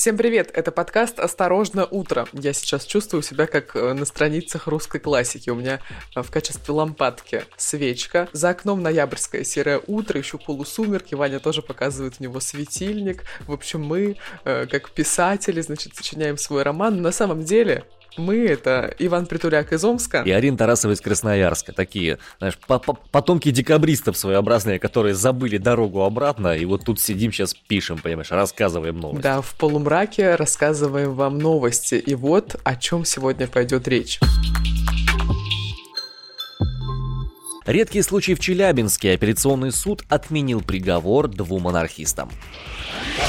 Всем привет! Это подкаст «Осторожно, утро». Я сейчас чувствую себя как э, на страницах русской классики. У меня э, в качестве лампадки свечка. За окном ноябрьское серое утро, еще полусумерки. Ваня тоже показывает в него светильник. В общем, мы, э, как писатели, значит, сочиняем свой роман. Но на самом деле мы — это Иван Притуляк из Омска. И Арина Тарасова из Красноярска. Такие, знаешь, потомки декабристов своеобразные, которые забыли дорогу обратно, и вот тут сидим сейчас пишем, понимаешь, рассказываем новости. Да, в полумраке рассказываем вам новости. И вот о чем сегодня пойдет речь. Редкий случай в Челябинске. Апелляционный суд отменил приговор двум анархистам.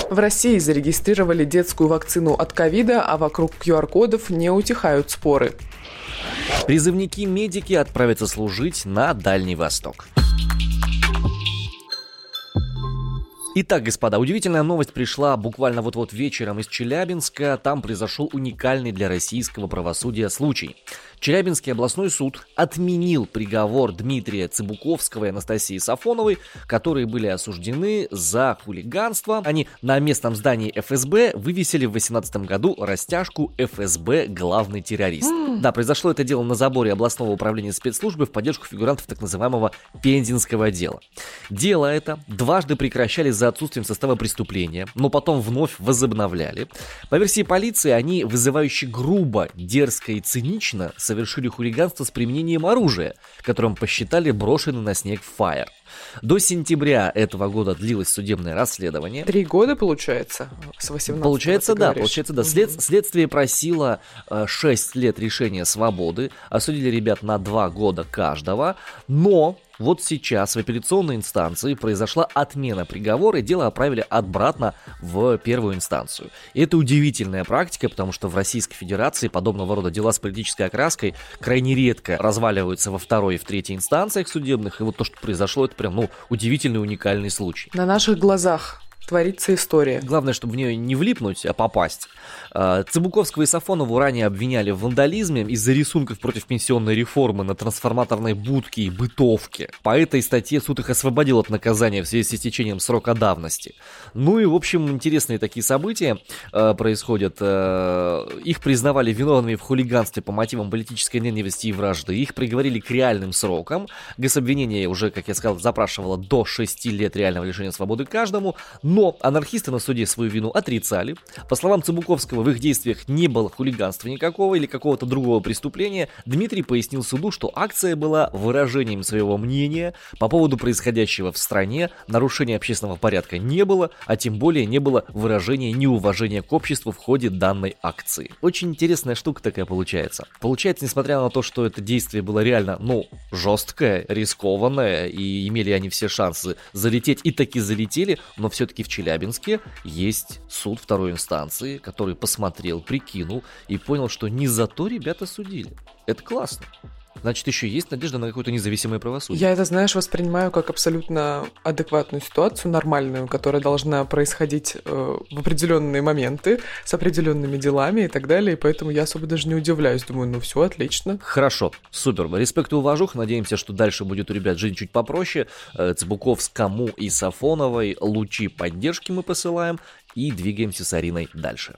В России зарегистрировали детскую вакцину от ковида, а вокруг QR-кодов не утихают споры. Призывники-медики отправятся служить на Дальний Восток. Итак, господа, удивительная новость пришла буквально вот-вот вечером из Челябинска. Там произошел уникальный для российского правосудия случай. Челябинский областной суд отменил приговор Дмитрия Цыбуковского и Анастасии Сафоновой, которые были осуждены за хулиганство. Они на местном здании ФСБ вывесили в 2018 году растяжку ФСБ «Главный террорист». Да, произошло это дело на заборе областного управления спецслужбы в поддержку фигурантов так называемого Пензенского дела. Дело это дважды прекращали за отсутствием состава преступления, но потом вновь возобновляли. По версии полиции, они вызывающе грубо, дерзко и цинично совершили хулиганство с применением оружия, которым посчитали брошенный на снег фаер. До сентября этого года длилось судебное расследование. Три года, получается, с 18 Получается, да, получается, да. След, следствие просило э, 6 лет решения свободы, осудили ребят на 2 года каждого, но вот сейчас в апелляционной инстанции произошла отмена приговора, и дело отправили обратно в первую инстанцию. И это удивительная практика, потому что в Российской Федерации подобного рода дела с политической окраской крайне редко разваливаются во второй и в третьей инстанциях судебных, и вот то, что произошло, это прям, ну, удивительный, уникальный случай. На наших глазах творится история. Главное, чтобы в нее не влипнуть, а попасть. А, Цыбуковского и Сафонову ранее обвиняли в вандализме из-за рисунков против пенсионной реформы на трансформаторной будке и бытовке. По этой статье суд их освободил от наказания в связи с истечением срока давности. Ну и, в общем, интересные такие события э, происходят. Э, их признавали виновными в хулиганстве по мотивам политической ненависти и вражды. Их приговорили к реальным срокам. Гособвинение уже, как я сказал, запрашивало до 6 лет реального лишения свободы каждому. Но анархисты на суде свою вину отрицали. По словам Цыбуковского, в их действиях не было хулиганства никакого или какого-то другого преступления. Дмитрий пояснил суду, что акция была выражением своего мнения по поводу происходящего в стране, нарушения общественного порядка не было, а тем более не было выражения неуважения к обществу в ходе данной акции. Очень интересная штука такая получается. Получается, несмотря на то, что это действие было реально, ну, жесткое, рискованное, и имели они все шансы залететь, и таки залетели, но все-таки в Челябинске есть суд второй инстанции, который посмотрел, прикинул и понял, что не за то ребята судили. Это классно. Значит, еще есть надежда на какое-то независимое правосудие. Я это, знаешь, воспринимаю как абсолютно адекватную ситуацию, нормальную, которая должна происходить э, в определенные моменты, с определенными делами и так далее. И поэтому я особо даже не удивляюсь. Думаю, ну все, отлично. Хорошо, супер. Респект и уважух. Надеемся, что дальше будет у ребят жизнь чуть попроще. Э, Цыбуковскому и Сафоновой лучи поддержки мы посылаем и двигаемся с Ариной дальше.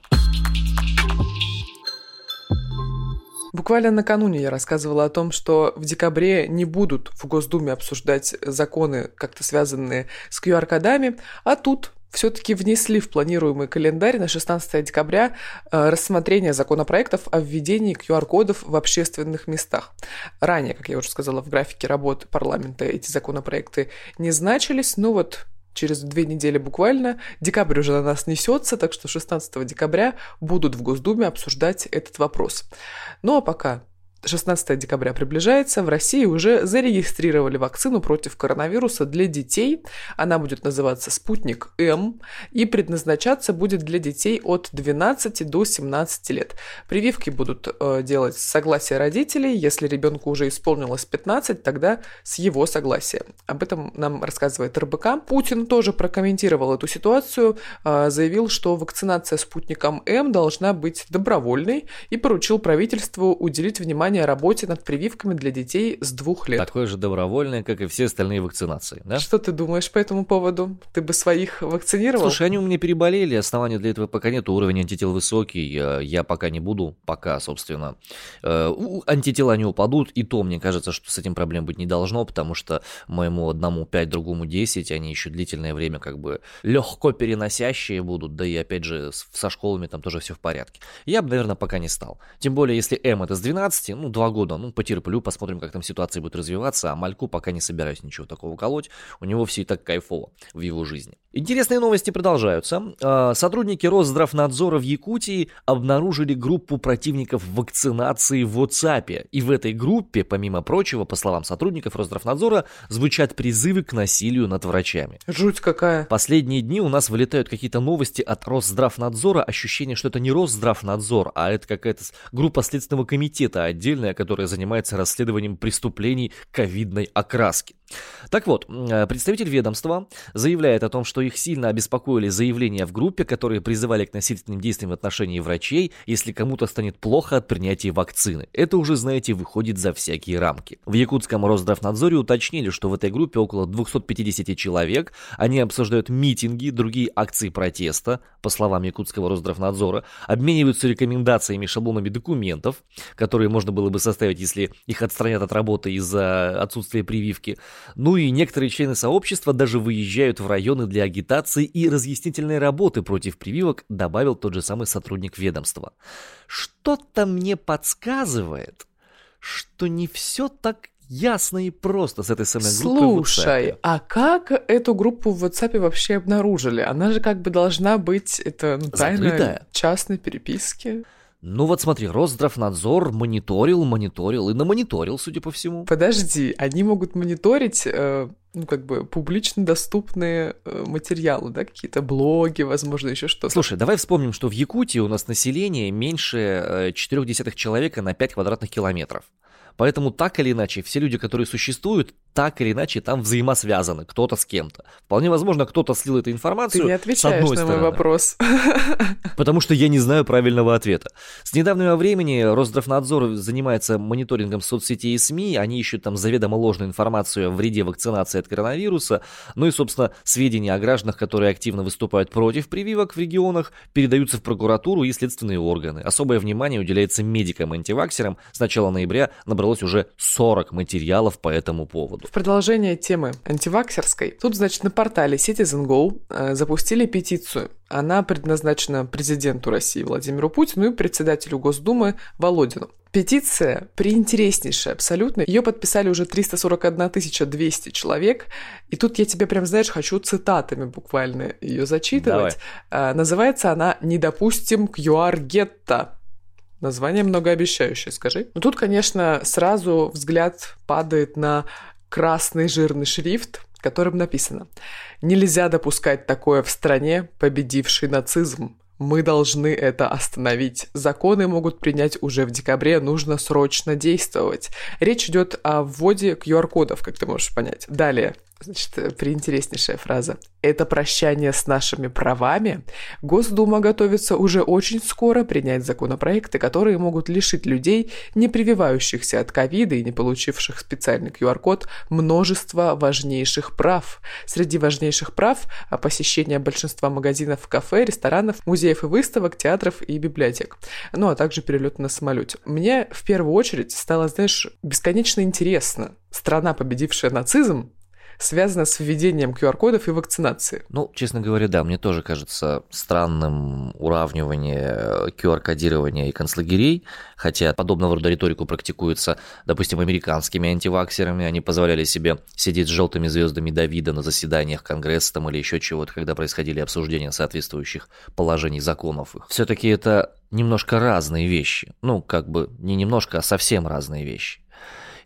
Буквально накануне я рассказывала о том, что в декабре не будут в Госдуме обсуждать законы, как-то связанные с QR-кодами, а тут все-таки внесли в планируемый календарь на 16 декабря э, рассмотрение законопроектов о введении QR-кодов в общественных местах. Ранее, как я уже сказала, в графике работы парламента эти законопроекты не значились, но вот через две недели буквально. Декабрь уже на нас несется, так что 16 декабря будут в Госдуме обсуждать этот вопрос. Ну а пока 16 декабря приближается, в России уже зарегистрировали вакцину против коронавируса для детей. Она будет называться «Спутник М» и предназначаться будет для детей от 12 до 17 лет. Прививки будут э, делать с согласия родителей. Если ребенку уже исполнилось 15, тогда с его согласия. Об этом нам рассказывает РБК. Путин тоже прокомментировал эту ситуацию, э, заявил, что вакцинация спутником М должна быть добровольной и поручил правительству уделить внимание внимание работе над прививками для детей с двух лет. Такое же добровольное, как и все остальные вакцинации, да? Что ты думаешь по этому поводу? Ты бы своих вакцинировал? Слушай, они у меня переболели, основания для этого пока нет, уровень антител высокий, я пока не буду, пока, собственно. Э, антитела не упадут, и то мне кажется, что с этим проблем быть не должно, потому что моему одному 5, другому 10, они еще длительное время как бы легко переносящие будут, да и опять же со школами там тоже все в порядке. Я бы, наверное, пока не стал. Тем более, если М это с 12, ну, 2 года, ну, потерплю, посмотрим, как там ситуация будет развиваться, а Мальку пока не собираюсь ничего такого колоть, у него все и так кайфово в его жизни. Интересные новости продолжаются. А, сотрудники Росздравнадзора в Якутии обнаружили группу противников вакцинации в WhatsApp. И в этой группе, помимо прочего, по словам сотрудников Росздравнадзора, звучат призывы к насилию над врачами. Жуть какая. Последние дни у нас вылетают какие-то новости от Росздравнадзора, ощущение, что это не Росздравнадзор, а это какая-то группа Следственного комитета отдельная, которая занимается расследованием преступлений ковидной окраски. Так вот, э, представитель ведомства заявляет о том, что их сильно обеспокоили заявления в группе, которые призывали к насильственным действиям в отношении врачей, если кому-то станет плохо от принятия вакцины. Это уже, знаете, выходит за всякие рамки. В якутском Росздравнадзоре уточнили, что в этой группе около 250 человек, они обсуждают митинги, другие акции протеста, по словам якутского Росздравнадзора, обмениваются рекомендациями, шаблонами документов, которые можно было бы составить, если их отстранят от работы из-за отсутствия прививки, ну и некоторые члены сообщества даже выезжают в районы для агитации и разъяснительной работы против прививок, добавил тот же самый сотрудник ведомства. Что-то мне подсказывает, что не все так ясно и просто с этой самой группой Слушай, а как эту группу в WhatsApp вообще обнаружили? Она же как бы должна быть, это ну, тайна частной переписки. Ну вот смотри, Росздравнадзор мониторил, мониторил и намониторил, судя по всему. Подожди, они могут мониторить, э, ну как бы публично доступные э, материалы, да, какие-то блоги, возможно, еще что-то. Слушай, давай вспомним, что в Якутии у нас население меньше э, 0,4 человека на 5 квадратных километров. Поэтому так или иначе, все люди, которые существуют, так или иначе там взаимосвязаны, кто-то с кем-то. Вполне возможно, кто-то слил эту информацию. Ты не отвечаешь на стороны, мой вопрос. Потому что я не знаю правильного ответа. С недавнего времени Росздравнадзор занимается мониторингом соцсетей и СМИ, они ищут там заведомо ложную информацию о вреде вакцинации от коронавируса, ну и, собственно, сведения о гражданах, которые активно выступают против прививок в регионах, передаются в прокуратуру и следственные органы. Особое внимание уделяется медикам-антиваксерам. С начала ноября набралось уже 40 материалов по этому поводу. В продолжение темы антиваксерской, тут, значит, на портале Citizen.go э, запустили петицию. Она предназначена президенту России Владимиру Путину и председателю Госдумы Володину. Петиция приинтереснейшая абсолютно. Ее подписали уже 341 200 человек. И тут я тебе прям, знаешь, хочу цитатами буквально ее зачитывать. Давай. А, называется она «Не допустим QR-гетто». Название многообещающее, скажи. Но тут, конечно, сразу взгляд падает на красный жирный шрифт, которым написано «Нельзя допускать такое в стране, победившей нацизм. Мы должны это остановить. Законы могут принять уже в декабре, нужно срочно действовать. Речь идет о вводе QR-кодов, как ты можешь понять. Далее. Значит, э, приинтереснейшая фраза. Это прощание с нашими правами. Госдума готовится уже очень скоро принять законопроекты, которые могут лишить людей, не прививающихся от ковида и не получивших специальный QR-код, множества важнейших прав. Среди важнейших прав – посещение большинства магазинов, кафе, ресторанов, музеев и выставок, театров и библиотек. Ну, а также перелет на самолете. Мне в первую очередь стало, знаешь, бесконечно интересно. Страна, победившая нацизм, связано с введением QR-кодов и вакцинации. Ну, честно говоря, да, мне тоже кажется странным уравнивание QR-кодирования и концлагерей, хотя подобного рода риторику практикуется, допустим, американскими антиваксерами, они позволяли себе сидеть с желтыми звездами Давида на заседаниях Конгресса там, или еще чего-то, когда происходили обсуждения соответствующих положений законов. Все-таки это немножко разные вещи. Ну, как бы не немножко, а совсем разные вещи.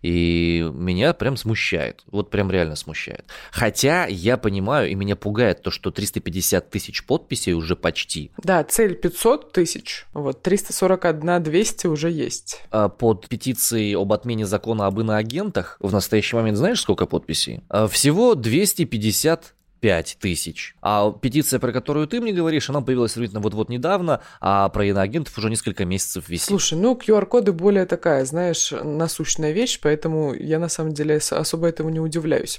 И меня прям смущает. Вот прям реально смущает. Хотя я понимаю, и меня пугает то, что 350 тысяч подписей уже почти. Да, цель 500 тысяч. Вот 341 200 уже есть. А под петицией об отмене закона об иноагентах в настоящий момент знаешь, сколько подписей? А всего 250 5 тысяч. А петиция, про которую ты мне говоришь, она появилась сравнительно вот-вот недавно, а про иноагентов уже несколько месяцев висит. Слушай, ну QR-коды более такая, знаешь, насущная вещь, поэтому я на самом деле особо этому не удивляюсь.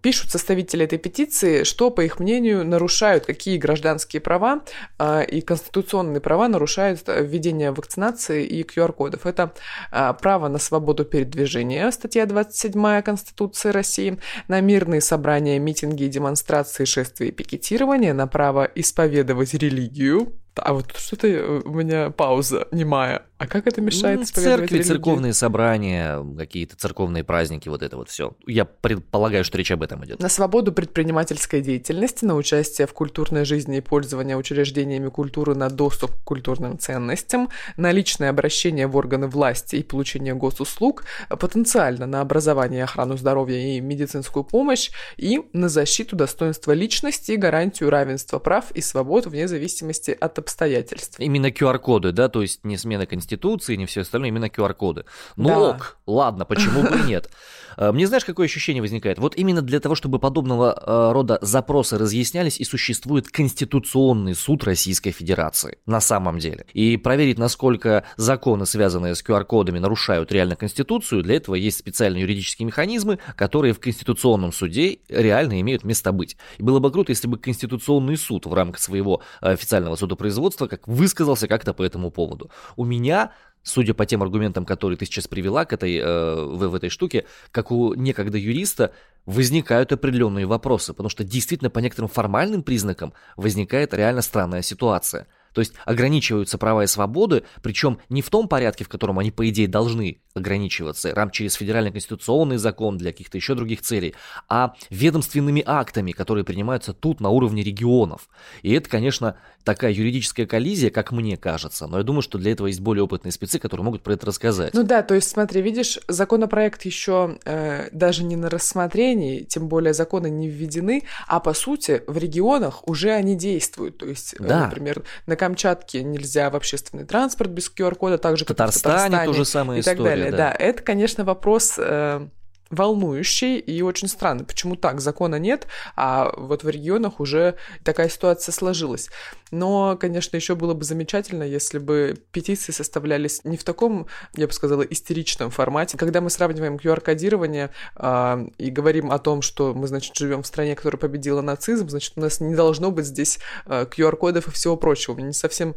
Пишут составители этой петиции, что, по их мнению, нарушают, какие гражданские права э, и конституционные права нарушают введение вакцинации и QR-кодов. Это э, право на свободу передвижения, статья 27 Конституции России, на мирные собрания, митинги и демонстрации демонстрации, шествия и пикетирования на право исповедовать религию. А вот что-то э, у меня пауза немая. А как это мешает ну, Церкви, церковные собрания, какие-то церковные праздники, вот это вот все. Я предполагаю, что речь об этом идет. На свободу предпринимательской деятельности, на участие в культурной жизни и пользование учреждениями культуры, на доступ к культурным ценностям, на личное обращение в органы власти и получение госуслуг, потенциально на образование охрану здоровья и медицинскую помощь, и на защиту достоинства личности и гарантию равенства прав и свобод вне зависимости от обстоятельств. Именно QR-коды, да, то есть не смена конституции не все остальное, именно QR-коды. Ну да. ок, ладно, почему бы и нет. Э, мне знаешь, какое ощущение возникает? Вот именно для того, чтобы подобного э, рода запросы разъяснялись, и существует Конституционный суд Российской Федерации на самом деле. И проверить, насколько законы, связанные с QR-кодами, нарушают реально Конституцию, для этого есть специальные юридические механизмы, которые в Конституционном суде реально имеют место быть. И было бы круто, если бы Конституционный суд в рамках своего официального судопроизводства как высказался как-то по этому поводу. У меня судя по тем аргументам, которые ты сейчас привела к этой, э, в, в этой штуке, как у некогда юриста, возникают определенные вопросы, потому что действительно по некоторым формальным признакам возникает реально странная ситуация – то есть ограничиваются права и свободы, причем не в том порядке, в котором они, по идее, должны ограничиваться, рам через федеральный конституционный закон для каких-то еще других целей, а ведомственными актами, которые принимаются тут на уровне регионов. И это, конечно, такая юридическая коллизия, как мне кажется, но я думаю, что для этого есть более опытные спецы, которые могут про это рассказать. Ну да, то есть смотри, видишь, законопроект еще э, даже не на рассмотрении, тем более законы не введены, а по сути в регионах уже они действуют. То есть, э, да. например, на Камчатке нельзя в общественный транспорт без QR-кода, так же, как Татарстане, в Татарстане. то же самое и так далее. Да. да, это, конечно, вопрос... Э, волнующий и очень странный. Почему так? Закона нет, а вот в регионах уже такая ситуация сложилась. Но, конечно, еще было бы замечательно, если бы петиции составлялись не в таком, я бы сказала, истеричном формате. Когда мы сравниваем QR-кодирование э, и говорим о том, что мы, значит, живем в стране, которая победила нацизм, значит, у нас не должно быть здесь э, QR-кодов и всего прочего. Мне не совсем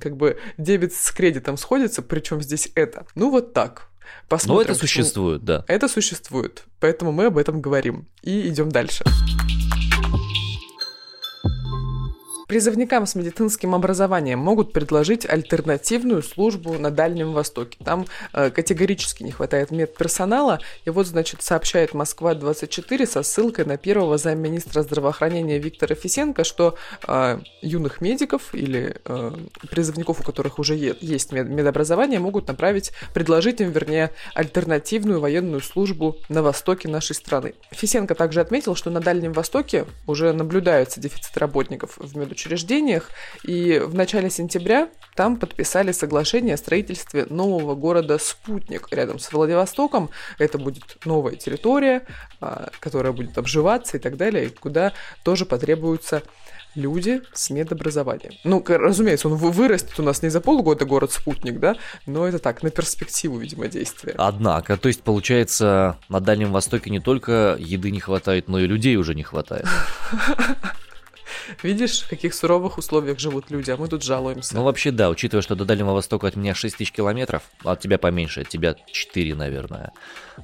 как бы дебет с кредитом сходится, причем здесь это. Ну вот так. Посмотрим. Но это существует, да. Это существует, поэтому мы об этом говорим и идем дальше. Призывникам с медицинским образованием могут предложить альтернативную службу на Дальнем Востоке. Там э, категорически не хватает медперсонала. И вот, значит, сообщает Москва-24 со ссылкой на первого замминистра здравоохранения Виктора Фисенко, что э, юных медиков или э, призывников, у которых уже есть мед медобразование, могут направить, предложить им, вернее, альтернативную военную службу на востоке нашей страны. Фисенко также отметил, что на Дальнем Востоке уже наблюдается дефицит работников в медучреждениях учреждениях, и в начале сентября там подписали соглашение о строительстве нового города «Спутник» рядом с Владивостоком. Это будет новая территория, а, которая будет обживаться и так далее, куда тоже потребуются люди с медобразованием. Ну, разумеется, он вырастет у нас не за полгода город-спутник, да, но это так, на перспективу, видимо, действия. Однако, то есть, получается, на Дальнем Востоке не только еды не хватает, но и людей уже не хватает. Видишь, в каких суровых условиях живут люди, а мы тут жалуемся. Ну, вообще, да, учитывая, что до Дальнего Востока от меня 6 тысяч километров, а от тебя поменьше, от тебя 4, наверное.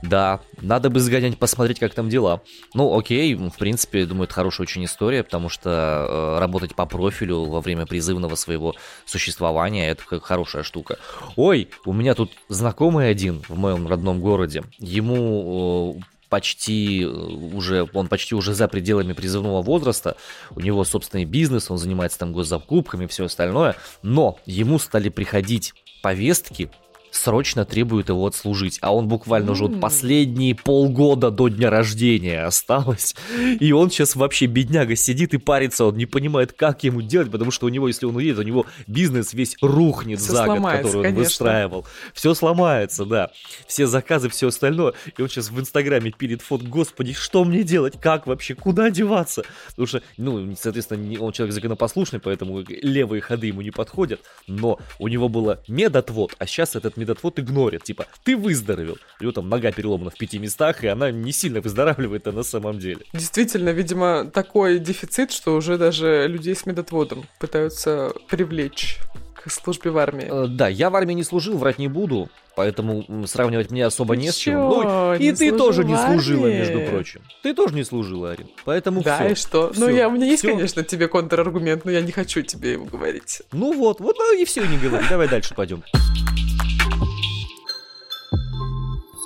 Да, надо бы сгонять, посмотреть, как там дела. Ну, окей, в принципе, думаю, это хорошая очень история, потому что э, работать по профилю во время призывного своего существования, это хорошая штука. Ой, у меня тут знакомый один в моем родном городе, ему почти э, уже, он почти уже за пределами призывного возраста, у него собственный бизнес, он занимается там госзакупками все остальное, но ему стали приходить повестки срочно требует его отслужить. А он буквально уже вот последние полгода до дня рождения осталось. И он сейчас вообще бедняга сидит и парится, он не понимает, как ему делать, потому что у него, если он уедет, у него бизнес весь рухнет все за год, который он конечно. выстраивал. Все сломается, да. Все заказы, все остальное. И он сейчас в Инстаграме пилит фот, господи, что мне делать, как вообще, куда деваться? Потому что, ну, соответственно, он человек законопослушный, поэтому левые ходы ему не подходят, но у него было медотвод, а сейчас этот медотвод игнорит, типа, ты выздоровел. У него там нога переломана в пяти местах, и она не сильно выздоравливает, а на самом деле. Действительно, видимо, такой дефицит, что уже даже людей с медотводом пытаются привлечь к службе в армии. Э, да, я в армии не служил, врать не буду, поэтому сравнивать мне особо не с чем. Ну, и ты тоже не служила, между прочим. Ты тоже не служила, Арин. Поэтому да, все. и что? Все, ну, я, у меня есть, все. конечно, тебе контраргумент, но я не хочу тебе его говорить. Ну вот, вот, ну и все, не говори. Давай дальше пойдем.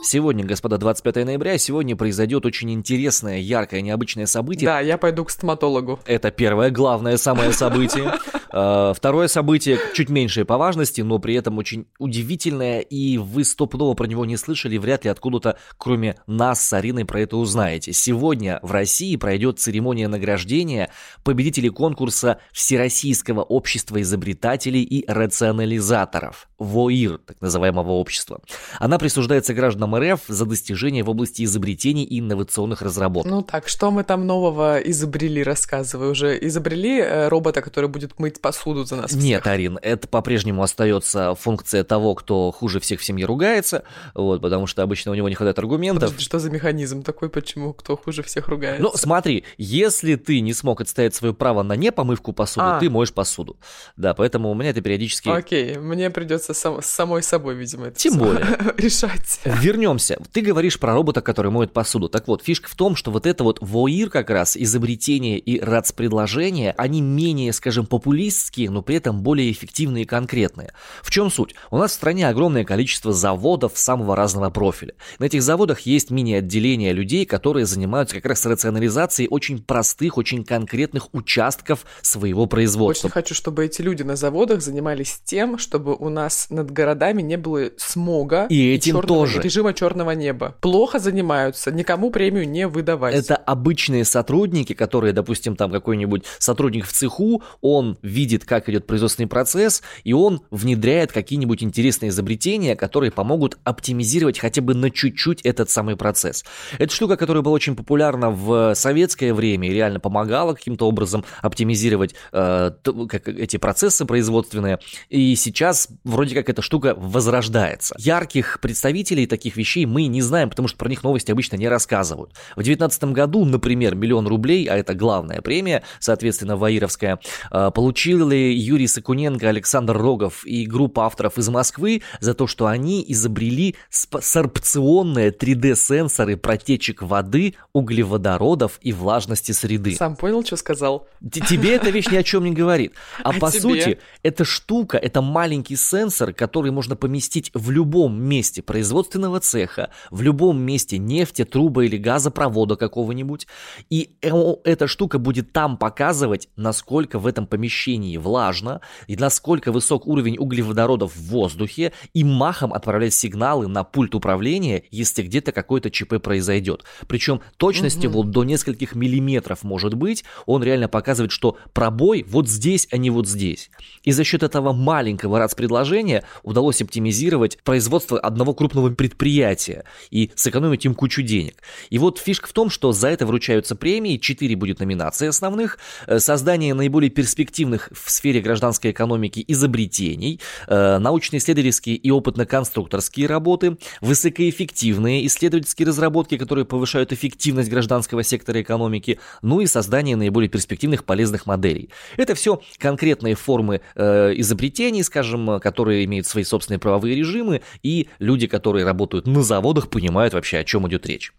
Сегодня, господа, 25 ноября, сегодня произойдет очень интересное, яркое, необычное событие. Да, я пойду к стоматологу. Это первое, главное, самое событие. А, второе событие чуть меньшее по важности, но при этом очень удивительное, и вы стопудово про него не слышали, вряд ли откуда-то, кроме нас с Ариной, про это узнаете. Сегодня в России пройдет церемония награждения победителей конкурса Всероссийского общества изобретателей и рационализаторов, ВОИР, так называемого общества. Она присуждается гражданам РФ за достижения в области изобретений и инновационных разработок. Ну так, что мы там нового изобрели, рассказывай. Уже изобрели э, робота, который будет мыть посуду за нас Нет, всех. Арин, это по-прежнему остается функция того, кто хуже всех в семье ругается, вот, потому что обычно у него не хватает аргументов. Подожди, что за механизм такой, почему кто хуже всех ругается? Ну, смотри, если ты не смог отстоять свое право на непомывку посуды, а. ты моешь посуду. Да, поэтому у меня это периодически... Окей, мне придется сам, самой собой, видимо, это Тем более. решать. Вернемся. Ты говоришь про робота, который моет посуду. Так вот, фишка в том, что вот это вот воир как раз, изобретение и РАЦ-предложения, они менее, скажем, популярны популистские, но при этом более эффективные и конкретные. В чем суть? У нас в стране огромное количество заводов самого разного профиля. На этих заводах есть мини-отделения людей, которые занимаются как раз рационализацией очень простых, очень конкретных участков своего производства. Очень хочу, чтобы эти люди на заводах занимались тем, чтобы у нас над городами не было смога и этим и тоже. режима черного неба. Плохо занимаются, никому премию не выдавать. Это обычные сотрудники, которые, допустим, там какой-нибудь сотрудник в цеху, он видит, как идет производственный процесс, и он внедряет какие-нибудь интересные изобретения, которые помогут оптимизировать хотя бы на чуть-чуть этот самый процесс. Это штука, которая была очень популярна в советское время и реально помогала каким-то образом оптимизировать э, как, эти процессы производственные. И сейчас вроде как эта штука возрождается. Ярких представителей таких вещей мы не знаем, потому что про них новости обычно не рассказывают. В 2019 году, например, миллион рублей, а это главная премия, соответственно, Ваировская, э, получил получили Юрий Сакуненко, Александр Рогов и группа авторов из Москвы за то, что они изобрели сорбционные 3D-сенсоры протечек воды, углеводородов и влажности среды. Сам понял, что сказал? Тебе эта вещь ни о чем не говорит. А, а по тебе? сути, эта штука, это маленький сенсор, который можно поместить в любом месте производственного цеха, в любом месте нефти, труба или газопровода какого-нибудь. И э, эта штука будет там показывать, насколько в этом помещении помещении влажно, и насколько высок уровень углеводородов в воздухе, и махом отправлять сигналы на пульт управления, если где-то какой-то ЧП произойдет. Причем точность угу. вот до нескольких миллиметров может быть, он реально показывает, что пробой вот здесь, а не вот здесь. И за счет этого маленького РАЦ-предложения удалось оптимизировать производство одного крупного предприятия и сэкономить им кучу денег. И вот фишка в том, что за это вручаются премии, 4 будет номинации основных, э, создание наиболее перспективных в сфере гражданской экономики изобретений, э, научно-исследовательские и опытно-конструкторские работы, высокоэффективные исследовательские разработки, которые повышают эффективность гражданского сектора экономики, ну и создание наиболее перспективных полезных моделей. Это все конкретные формы э, изобретений, скажем, которые имеют свои собственные правовые режимы, и люди, которые работают на заводах, понимают вообще, о чем идет речь.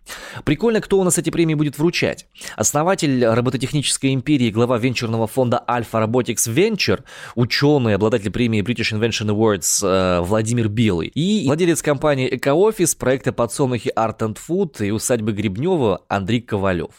Прикольно, кто у нас эти премии будет вручать. Основатель робототехнической империи, глава венчурного фонда Альфа Robotics SpaceX Venture, ученый, обладатель премии British Invention Awards э, Владимир Белый и владелец компании EcoOffice, проекта подсолнухи Art and Food и усадьбы Гребнева Андрей Ковалев.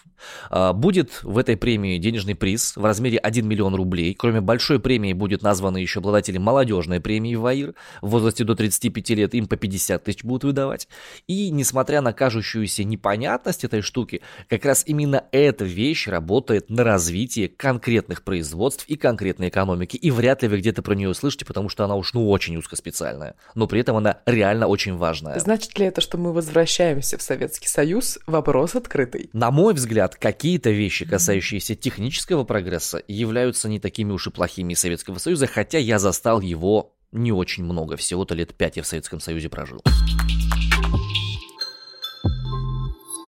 А, будет в этой премии денежный приз в размере 1 миллион рублей. Кроме большой премии будет названы еще обладатели молодежной премии ВАИР. В возрасте до 35 лет им по 50 тысяч будут выдавать. И несмотря на кажущуюся непонятность этой штуки, как раз именно эта вещь работает на развитие конкретных производств и конкретной экономики. И вряд ли вы где-то про нее услышите, потому что она уж ну очень узкоспециальная. Но при этом она реально очень важная. Значит ли это, что мы возвращаемся в Советский Союз? Вопрос открытый. На мой взгляд, какие-то вещи, касающиеся технического прогресса, являются не такими уж и плохими Советского Союза, хотя я застал его не очень много, всего-то лет пять я в Советском Союзе прожил.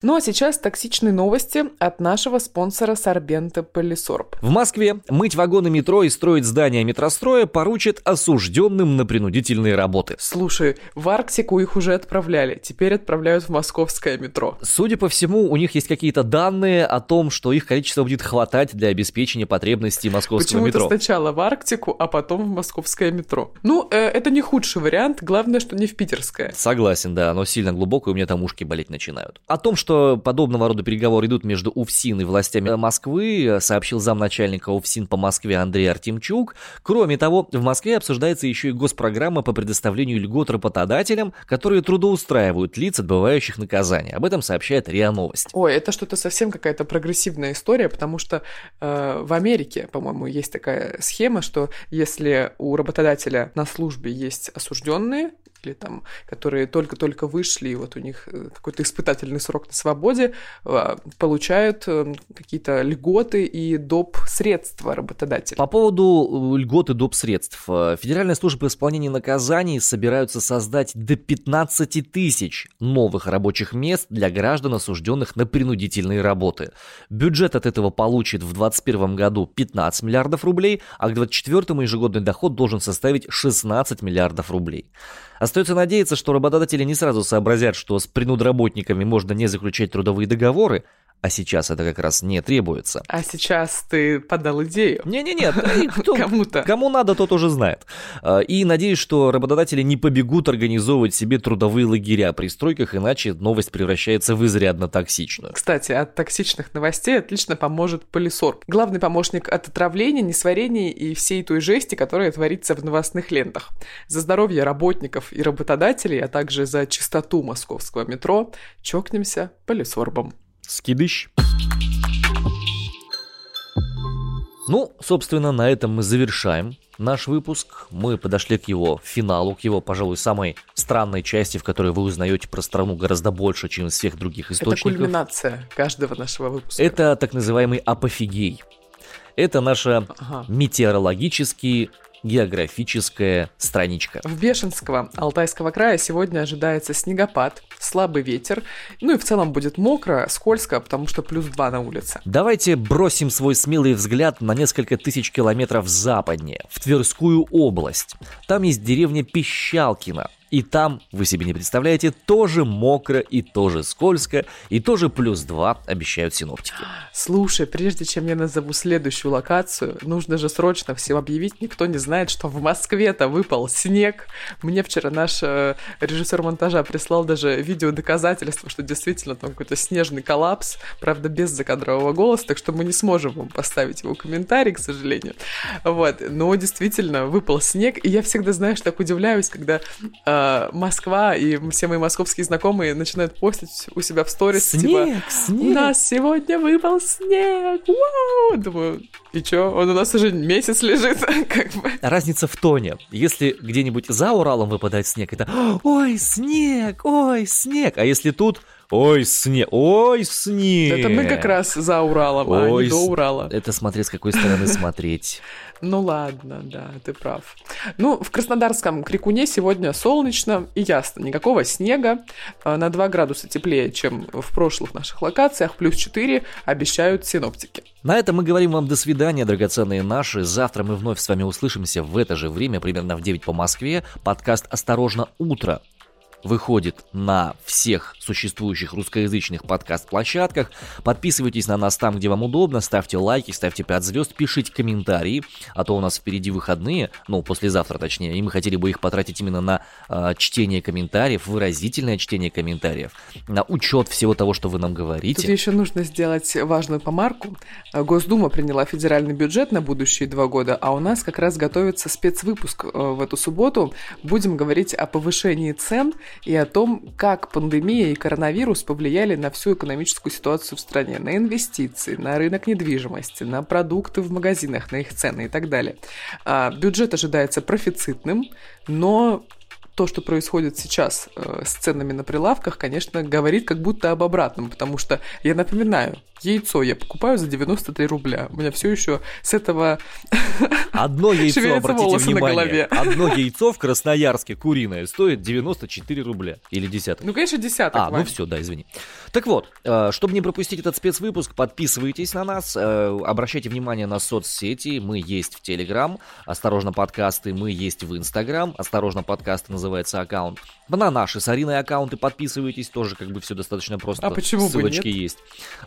Ну а сейчас токсичные новости от нашего спонсора Сорбента Полисорб. В Москве мыть вагоны метро и строить здания метростроя поручат осужденным на принудительные работы. Слушай, в Арктику их уже отправляли, теперь отправляют в московское метро. Судя по всему, у них есть какие-то данные о том, что их количество будет хватать для обеспечения потребностей московского Почему-то метро. сначала в Арктику, а потом в московское метро. Ну, э, это не худший вариант, главное, что не в питерское. Согласен, да, оно сильно глубокое, у меня там ушки болеть начинают. О том, что что подобного рода переговоры идут между УФСИН и властями Москвы, сообщил замначальника УФСИН по Москве Андрей Артемчук. Кроме того, в Москве обсуждается еще и госпрограмма по предоставлению льгот работодателям, которые трудоустраивают лиц, отбывающих наказание. Об этом сообщает РИА Новость. Ой, это что-то совсем какая-то прогрессивная история, потому что э, в Америке, по-моему, есть такая схема, что если у работодателя на службе есть осужденные, или там, которые только-только вышли, и вот у них э, какой-то испытательный срок на свободе, а, получают э, какие-то льготы и доп. средства работодателя. По поводу э, льгот и доп. средств. Федеральная служба исполнения наказаний собираются создать до 15 тысяч новых рабочих мест для граждан, осужденных на принудительные работы. Бюджет от этого получит в 2021 году 15 миллиардов рублей, а к 2024 ежегодный доход должен составить 16 миллиардов рублей. Остается надеяться, что работодатели не сразу сообразят, что с принудработниками можно не заключать трудовые договоры, а сейчас это как раз не требуется. А сейчас ты подал идею. Не-не-не, кому-то. Кому надо, тот уже знает. А, и надеюсь, что работодатели не побегут организовывать себе трудовые лагеря при стройках, иначе новость превращается в изрядно токсичную. Кстати, от токсичных новостей отлично поможет полисорб. Главный помощник от отравления, несварения и всей той жести, которая творится в новостных лентах. За здоровье работников и работодателей, а также за чистоту московского метро чокнемся полисорбом. Скидыш. Ну, собственно, на этом мы завершаем наш выпуск. Мы подошли к его финалу, к его, пожалуй, самой странной части, в которой вы узнаете про страну гораздо больше, чем из всех других источников. Это кульминация каждого нашего выпуска. Это так называемый апофигей. Это наша ага. метеорологический географическая страничка. В Бешенского Алтайского края сегодня ожидается снегопад, слабый ветер, ну и в целом будет мокро, скользко, потому что плюс 2 на улице. Давайте бросим свой смелый взгляд на несколько тысяч километров западнее, в Тверскую область. Там есть деревня Пищалкина, и там, вы себе не представляете, тоже мокро и тоже скользко, и тоже плюс 2 обещают синоптики. Слушай, прежде чем я назову следующую локацию, нужно же срочно всем объявить, никто не знает, что в Москве-то выпал снег. Мне вчера наш э, режиссер монтажа прислал даже видео доказательства, что действительно там какой-то снежный коллапс, правда, без закадрового голоса, так что мы не сможем вам поставить его комментарий, к сожалению. Вот, но действительно выпал снег, и я всегда, знаешь, так удивляюсь, когда э, Москва и все мои московские знакомые начинают постить у себя в сторис, снег, типа, снег. у нас сегодня выпал снег, вау! Думаю, и чё, он у нас уже месяц лежит, как бы. Разница в тоне. Если где-нибудь за Уралом выпадает снег, это «Ой, снег! Ой, снег!» А если тут Ой, снег, ой, снег. Это мы как раз за Уралом, ой, а не до Урала. Это смотреть, с какой стороны смотреть. Ну ладно, да, ты прав. Ну, в Краснодарском Крикуне сегодня солнечно и ясно. Никакого снега. А, на 2 градуса теплее, чем в прошлых наших локациях. Плюс 4 обещают синоптики. На этом мы говорим вам до свидания, драгоценные наши. Завтра мы вновь с вами услышимся в это же время, примерно в 9 по Москве. Подкаст «Осторожно, утро» выходит на всех существующих русскоязычных подкаст-площадках. Подписывайтесь на нас там, где вам удобно, ставьте лайки, ставьте 5 звезд, пишите комментарии, а то у нас впереди выходные, ну, послезавтра точнее, и мы хотели бы их потратить именно на э, чтение комментариев, выразительное чтение комментариев, на учет всего того, что вы нам говорите. Тут еще нужно сделать важную помарку. Госдума приняла федеральный бюджет на будущие два года, а у нас как раз готовится спецвыпуск э, в эту субботу. Будем говорить о повышении цен и о том, как пандемия и коронавирус повлияли на всю экономическую ситуацию в стране, на инвестиции, на рынок недвижимости, на продукты в магазинах, на их цены и так далее. А, бюджет ожидается профицитным, но то, что происходит сейчас э, с ценами на прилавках, конечно, говорит как будто об обратном, потому что, я напоминаю, яйцо я покупаю за 93 рубля. У меня все еще с этого Одно яйцо, обратите внимание, одно яйцо в Красноярске куриное стоит 94 рубля. Или десяток. Ну, конечно, десяток. А, ну все, да, извини. Так вот, э, чтобы не пропустить этот спецвыпуск, подписывайтесь на нас, э, обращайте внимание на соцсети. Мы есть в Телеграм, осторожно подкасты, мы есть в Инстаграм, осторожно подкасты называется аккаунт. На наши с Ариной аккаунты подписывайтесь, тоже как бы все достаточно просто. А почему Ссылочки бы нет? есть.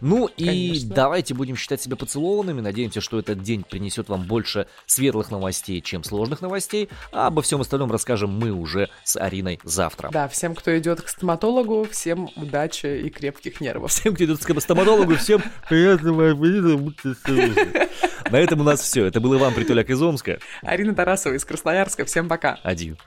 Ну и Конечно. давайте будем считать себя поцелованными. Надеемся, что этот день принесет вам больше светлых новостей, чем сложных новостей. А обо всем остальном расскажем мы уже с Ариной завтра. Да, всем, кто идет к стоматологу, всем удачи и крепких нервов. Всем, кто идет к стоматологу, всем приятного аппетита, будьте. На этом у нас все. Это был Иван Притуляк из Омска. Арина Тарасова из Красноярска. Всем пока. Адью.